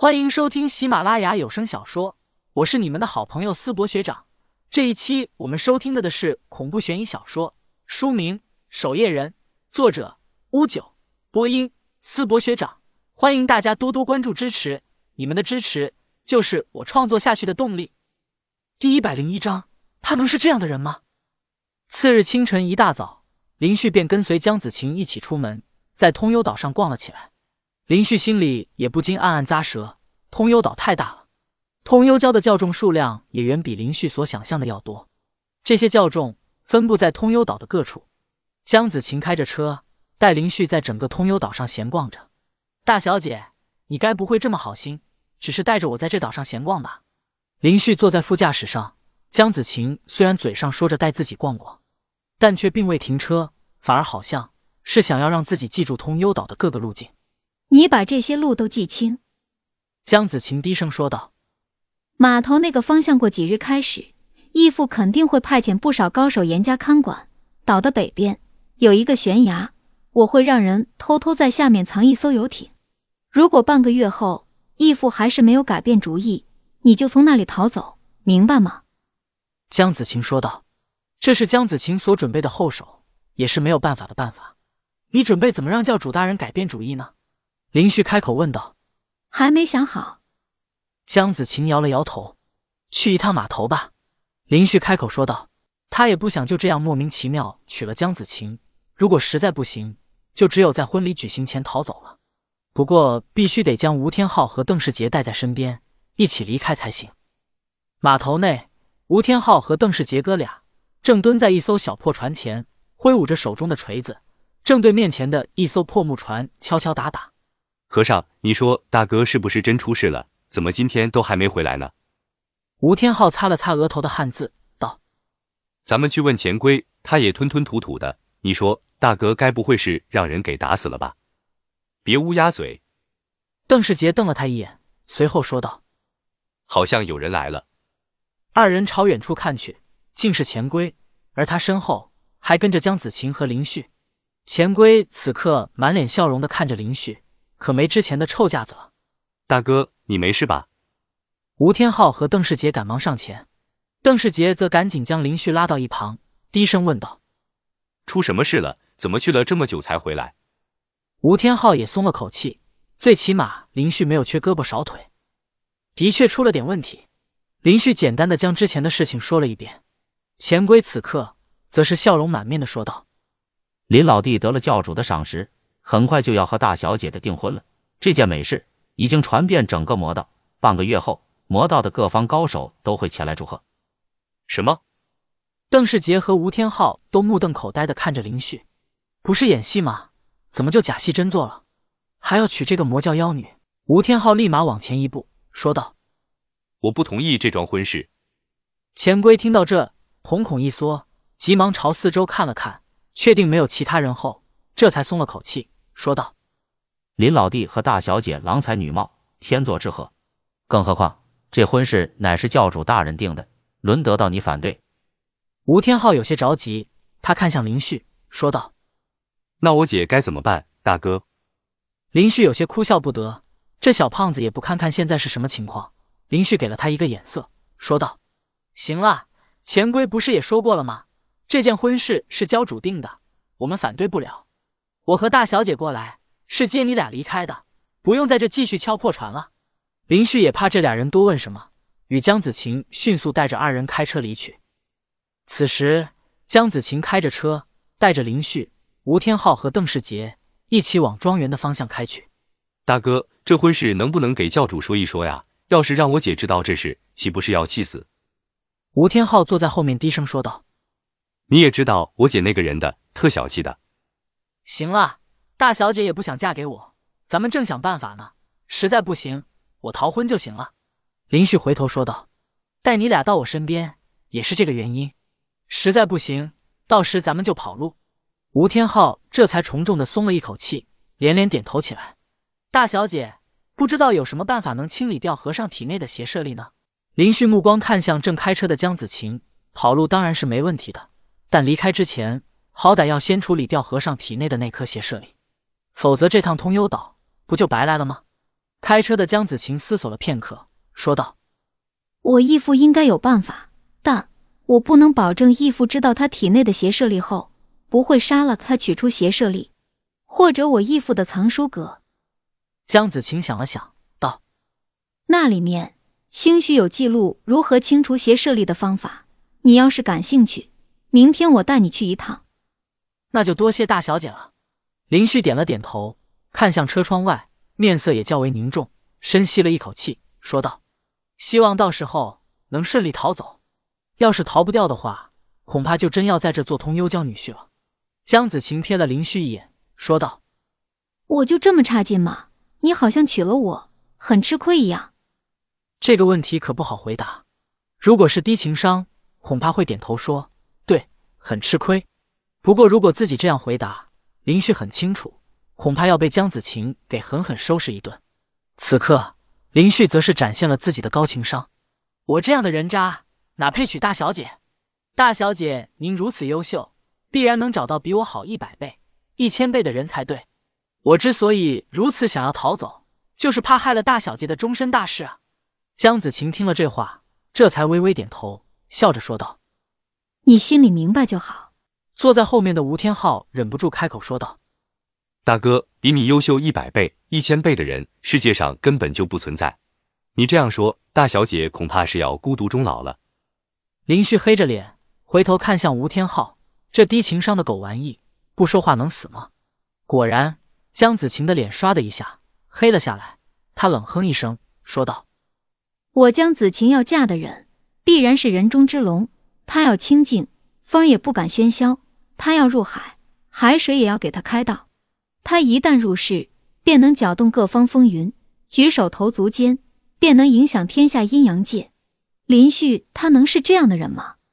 欢迎收听喜马拉雅有声小说，我是你们的好朋友思博学长。这一期我们收听的的是恐怖悬疑小说，书名《守夜人》，作者乌九，播音思博学长。欢迎大家多多关注支持，你们的支持就是我创作下去的动力。第一百零一章，他能是这样的人吗？次日清晨一大早，林旭便跟随江子晴一起出门，在通幽岛上逛了起来。林旭心里也不禁暗暗咂舌：通幽岛太大了，通幽教的教众数量也远比林旭所想象的要多。这些教众分布在通幽岛的各处。江子晴开着车，带林旭在整个通幽岛上闲逛着。大小姐，你该不会这么好心，只是带着我在这岛上闲逛吧？林旭坐在副驾驶上，江子晴虽然嘴上说着带自己逛逛，但却并未停车，反而好像是想要让自己记住通幽岛的各个路径。你把这些路都记清。”江子晴低声说道。“码头那个方向，过几日开始，义父肯定会派遣不少高手严加看管。岛的北边有一个悬崖，我会让人偷偷在下面藏一艘游艇。如果半个月后义父还是没有改变主意，你就从那里逃走，明白吗？”江子晴说道。这是江子晴所准备的后手，也是没有办法的办法。你准备怎么让教主大人改变主意呢？林旭开口问道：“还没想好。”江子晴摇了摇头：“去一趟码头吧。”林旭开口说道：“他也不想就这样莫名其妙娶了江子晴，如果实在不行，就只有在婚礼举行前逃走了。不过必须得将吴天昊和邓世杰带在身边，一起离开才行。”码头内，吴天昊和邓世杰哥俩正蹲在一艘小破船前，挥舞着手中的锤子，正对面前的一艘破木船敲敲打打。和尚，你说大哥是不是真出事了？怎么今天都还没回来呢？吴天昊擦了擦额头的汗渍，道：“咱们去问钱龟，他也吞吞吐吐的。你说大哥该不会是让人给打死了吧？”别乌鸦嘴。邓世杰瞪了他一眼，随后说道：“好像有人来了。”二人朝远处看去，竟是钱龟，而他身后还跟着江子晴和林旭。钱龟此刻满脸笑容的看着林旭。可没之前的臭架子了，大哥，你没事吧？吴天昊和邓世杰赶忙上前，邓世杰则赶紧将林旭拉到一旁，低声问道：“出什么事了？怎么去了这么久才回来？”吴天昊也松了口气，最起码林旭没有缺胳膊少腿。的确出了点问题，林旭简单的将之前的事情说了一遍。钱龟此刻则是笑容满面的说道：“林老弟得了教主的赏识。”很快就要和大小姐的订婚了，这件美事已经传遍整个魔道。半个月后，魔道的各方高手都会前来祝贺。什么？邓世杰和吴天昊都目瞪口呆的看着林旭，不是演戏吗？怎么就假戏真做了？还要娶这个魔教妖女？吴天昊立马往前一步说道：“我不同意这桩婚事。”钱龟听到这，瞳孔一缩，急忙朝四周看了看，确定没有其他人后。这才松了口气，说道：“林老弟和大小姐郎才女貌，天作之合。更何况这婚事乃是教主大人定的，轮得到你反对？”吴天昊有些着急，他看向林旭，说道：“那我姐该怎么办，大哥？”林旭有些哭笑不得，这小胖子也不看看现在是什么情况。林旭给了他一个眼色，说道：“行了，钱龟不是也说过了吗？这件婚事是教主定的，我们反对不了。”我和大小姐过来是接你俩离开的，不用在这继续敲破船了。林旭也怕这俩人多问什么，与江子晴迅速带着二人开车离去。此时，江子晴开着车，带着林旭、吴天昊和邓世杰一起往庄园的方向开去。大哥，这婚事能不能给教主说一说呀？要是让我姐知道这事，岂不是要气死？吴天昊坐在后面低声说道：“你也知道我姐那个人的，特小气的。”行了，大小姐也不想嫁给我，咱们正想办法呢。实在不行，我逃婚就行了。林旭回头说道：“带你俩到我身边，也是这个原因。实在不行，到时咱们就跑路。”吴天昊这才重重的松了一口气，连连点头起来。大小姐，不知道有什么办法能清理掉和尚体内的邪摄力呢？林旭目光看向正开车的江子晴，跑路当然是没问题的，但离开之前。好歹要先处理掉和尚体内的那颗邪舍力，否则这趟通幽岛不就白来了吗？开车的江子晴思索了片刻，说道：“我义父应该有办法，但我不能保证义父知道他体内的邪舍力后不会杀了他，取出邪舍力，或者我义父的藏书阁。”江子晴想了想，道：“那里面兴许有记录如何清除邪舍力的方法。你要是感兴趣，明天我带你去一趟。”那就多谢大小姐了。林旭点了点头，看向车窗外，面色也较为凝重，深吸了一口气，说道：“希望到时候能顺利逃走。要是逃不掉的话，恐怕就真要在这做通幽江女婿了。”江子晴瞥了林旭一眼，说道：“我就这么差劲吗？你好像娶了我，很吃亏一样。”这个问题可不好回答。如果是低情商，恐怕会点头说：“对，很吃亏。”不过，如果自己这样回答，林旭很清楚，恐怕要被江子晴给狠狠收拾一顿。此刻，林旭则是展现了自己的高情商。我这样的人渣，哪配娶大小姐？大小姐，您如此优秀，必然能找到比我好一百倍、一千倍的人才对。我之所以如此想要逃走，就是怕害了大小姐的终身大事啊！江子晴听了这话，这才微微点头，笑着说道：“你心里明白就好。”坐在后面的吴天昊忍不住开口说道：“大哥，比你优秀一百倍、一千倍的人，世界上根本就不存在。你这样说，大小姐恐怕是要孤独终老了。”林旭黑着脸回头看向吴天昊，这低情商的狗玩意，不说话能死吗？果然，江子晴的脸唰的一下黑了下来，她冷哼一声说道：“我江子晴要嫁的人，必然是人中之龙，她要清静，风也不敢喧嚣。”他要入海，海水也要给他开道。他一旦入世，便能搅动各方风云；举手投足间，便能影响天下阴阳界。林旭，他能是这样的人吗？